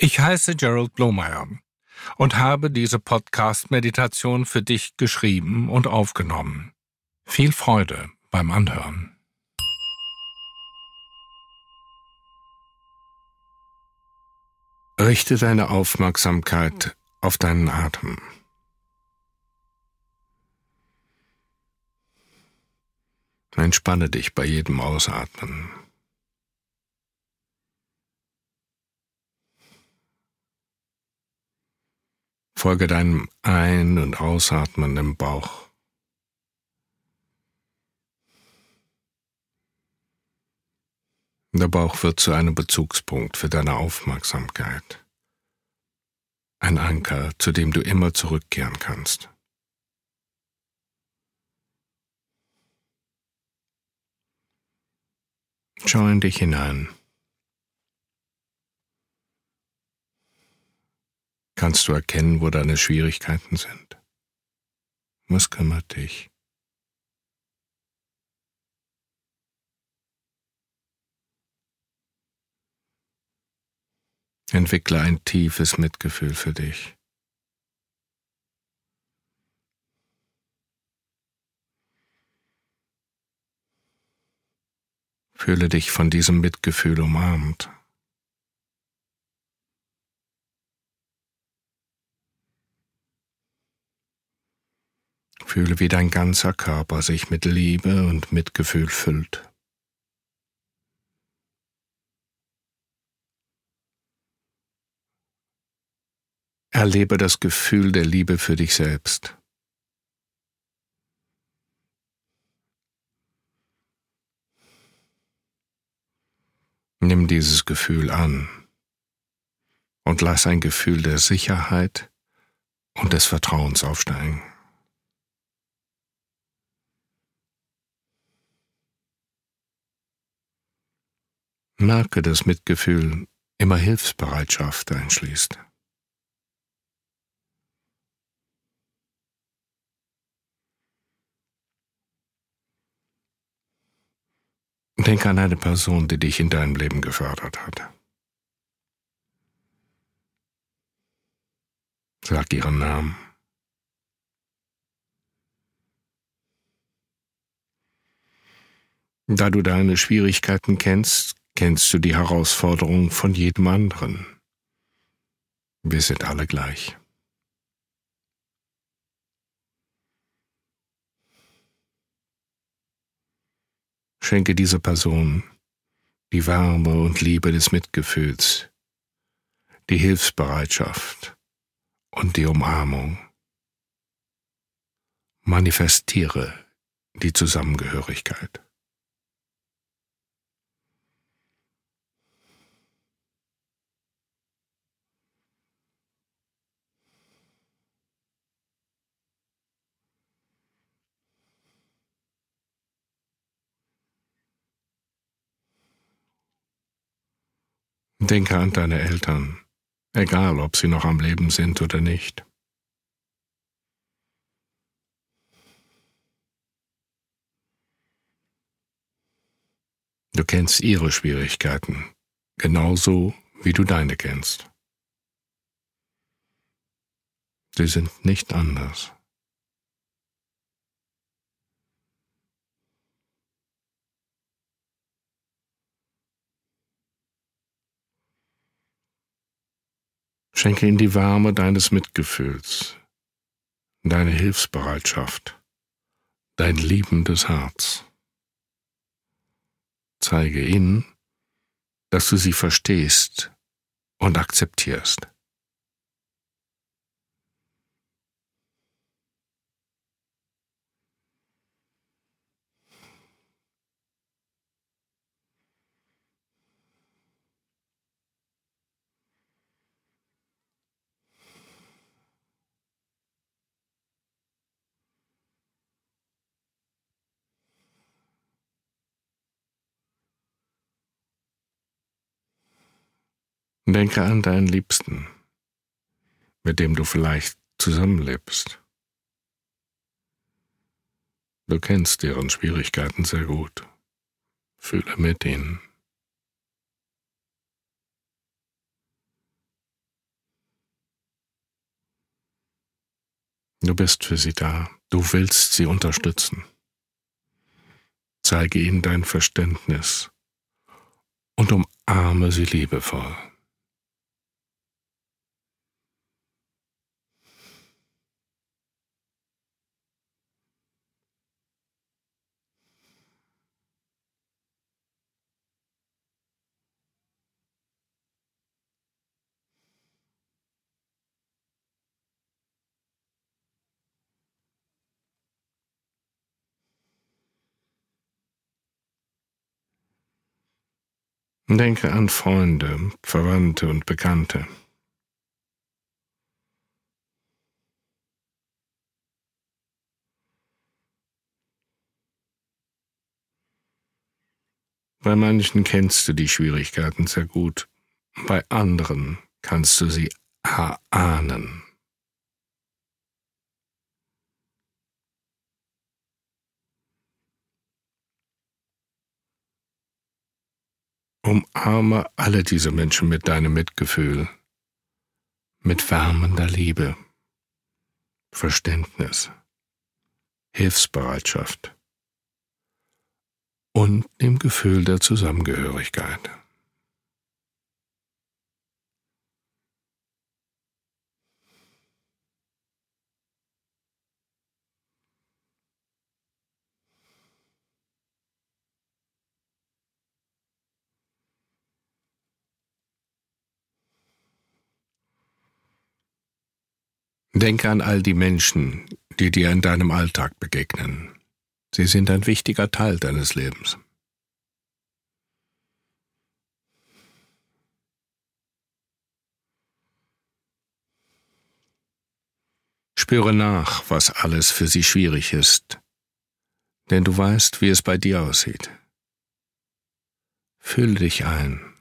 Ich heiße Gerald Blomeyer und habe diese Podcast-Meditation für dich geschrieben und aufgenommen. Viel Freude beim Anhören. Richte deine Aufmerksamkeit auf deinen Atem. Entspanne dich bei jedem Ausatmen. Folge deinem Ein- und Ausatmen im Bauch. Der Bauch wird zu einem Bezugspunkt für deine Aufmerksamkeit. Ein Anker, zu dem du immer zurückkehren kannst. Schau in dich hinein. Kannst du erkennen, wo deine Schwierigkeiten sind? Was kümmert dich? Entwickle ein tiefes Mitgefühl für dich. Fühle dich von diesem Mitgefühl umarmt. Fühle, wie dein ganzer Körper sich mit Liebe und Mitgefühl füllt. Erlebe das Gefühl der Liebe für dich selbst. Nimm dieses Gefühl an und lass ein Gefühl der Sicherheit und des Vertrauens aufsteigen. Merke, dass Mitgefühl immer Hilfsbereitschaft einschließt. Denke an eine Person, die dich in deinem Leben gefördert hat. Sag ihren Namen. Da du deine Schwierigkeiten kennst, kennst du die Herausforderungen von jedem anderen. Wir sind alle gleich. Schenke dieser Person die Wärme und Liebe des Mitgefühls, die Hilfsbereitschaft und die Umarmung. Manifestiere die Zusammengehörigkeit. Denke an deine Eltern, egal ob sie noch am Leben sind oder nicht. Du kennst ihre Schwierigkeiten, genauso wie du deine kennst. Sie sind nicht anders. Schenke ihm die Wärme deines Mitgefühls, deine Hilfsbereitschaft, dein liebendes Herz. Zeige ihnen, dass du sie verstehst und akzeptierst. Denke an deinen Liebsten, mit dem du vielleicht zusammenlebst. Du kennst deren Schwierigkeiten sehr gut. Fühle mit ihnen. Du bist für sie da. Du willst sie unterstützen. Zeige ihnen dein Verständnis und umarme sie liebevoll. Denke an Freunde, Verwandte und Bekannte. Bei manchen kennst du die Schwierigkeiten sehr gut, bei anderen kannst du sie erahnen. Umarme alle diese Menschen mit deinem Mitgefühl, mit wärmender Liebe, Verständnis, Hilfsbereitschaft und dem Gefühl der Zusammengehörigkeit. Denke an all die Menschen, die dir in deinem Alltag begegnen. Sie sind ein wichtiger Teil deines Lebens. Spüre nach, was alles für sie schwierig ist, denn du weißt, wie es bei dir aussieht. Fühl dich ein.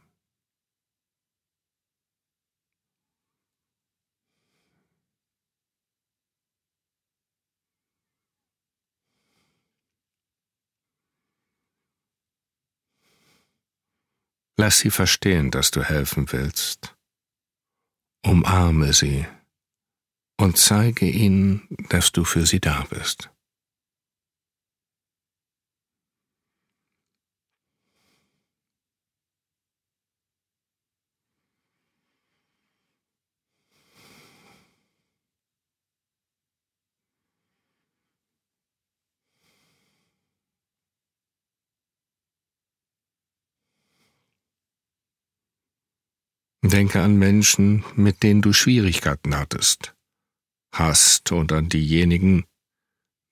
Lass sie verstehen, dass du helfen willst. Umarme sie und zeige ihnen, dass du für sie da bist. Denke an Menschen, mit denen du Schwierigkeiten hattest, hast und an diejenigen,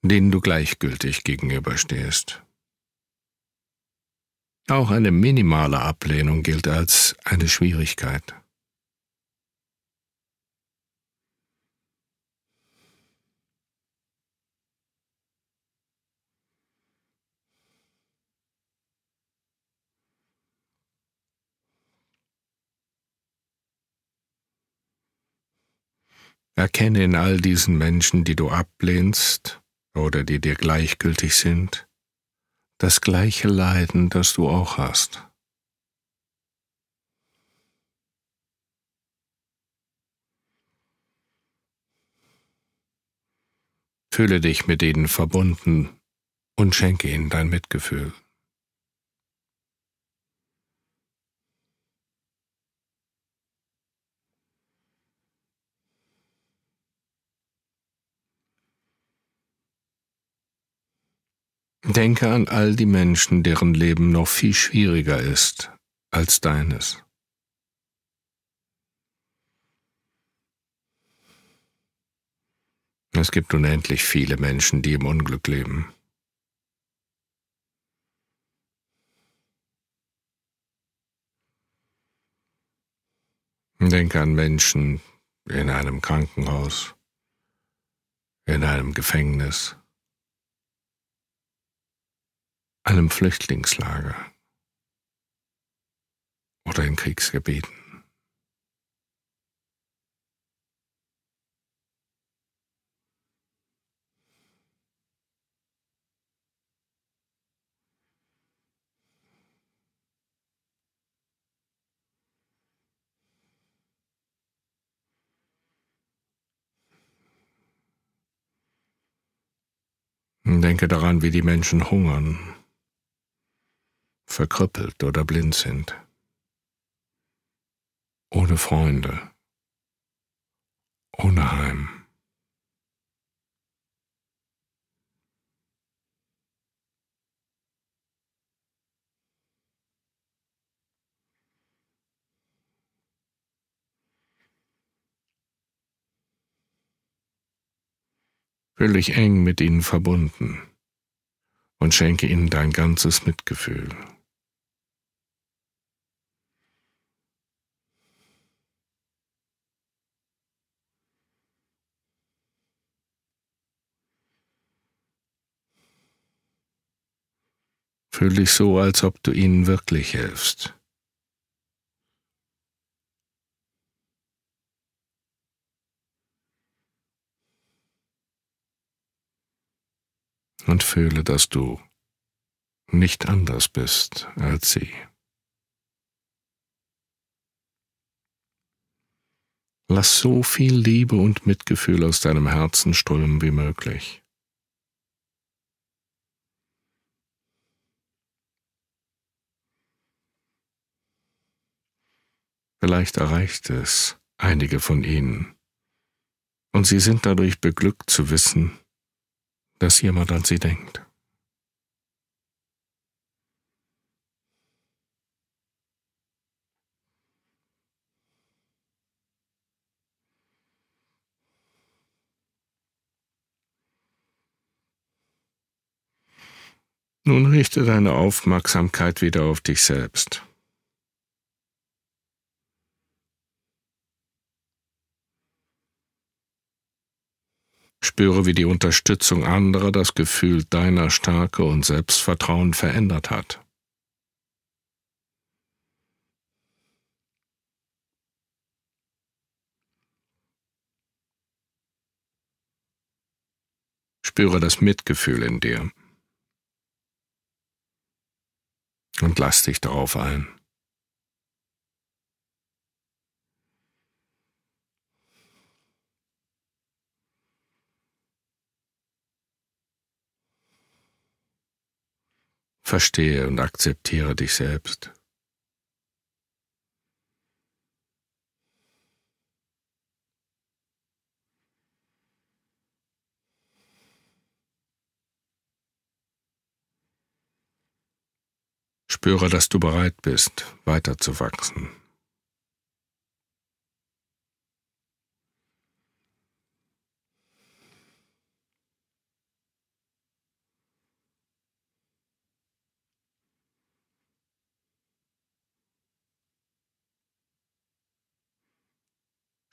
denen du gleichgültig gegenüberstehst. Auch eine minimale Ablehnung gilt als eine Schwierigkeit. Erkenne in all diesen Menschen, die du ablehnst oder die dir gleichgültig sind, das gleiche Leiden, das du auch hast. Fühle dich mit ihnen verbunden und schenke ihnen dein Mitgefühl. Denke an all die Menschen, deren Leben noch viel schwieriger ist als deines. Es gibt unendlich viele Menschen, die im Unglück leben. Denke an Menschen in einem Krankenhaus, in einem Gefängnis, einem Flüchtlingslager oder in Kriegsgebieten. Denke daran, wie die Menschen hungern verkrüppelt oder blind sind, ohne Freunde, ohne Heim. Fühl dich eng mit ihnen verbunden und schenke ihnen dein ganzes Mitgefühl. Fühl dich so, als ob du ihnen wirklich hilfst. und fühle, dass du nicht anders bist als sie. Lass so viel Liebe und Mitgefühl aus deinem Herzen strömen wie möglich. Vielleicht erreicht es einige von ihnen, und sie sind dadurch beglückt zu wissen, dass jemand an sie denkt. Nun richte deine Aufmerksamkeit wieder auf dich selbst. Spüre, wie die Unterstützung anderer das Gefühl deiner Stärke und Selbstvertrauen verändert hat. Spüre das Mitgefühl in dir und lass dich darauf ein. Verstehe und akzeptiere dich selbst. Spüre, dass du bereit bist, weiterzuwachsen.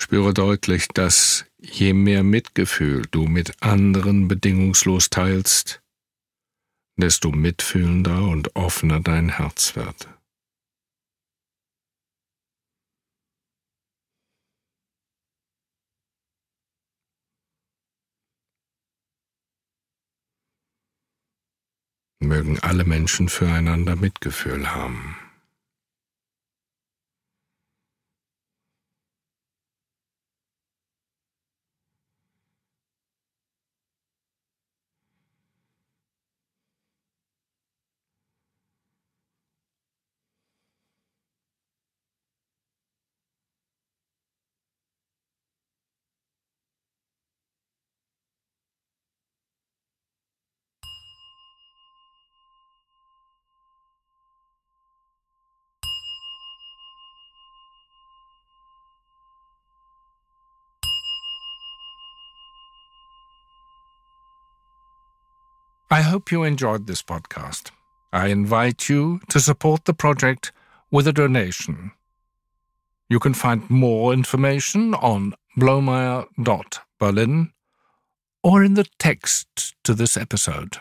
Spüre deutlich, dass je mehr Mitgefühl du mit anderen bedingungslos teilst, desto mitfühlender und offener dein Herz wird. Mögen alle Menschen füreinander Mitgefühl haben. I hope you enjoyed this podcast. I invite you to support the project with a donation. You can find more information on blomeyer.berlin or in the text to this episode.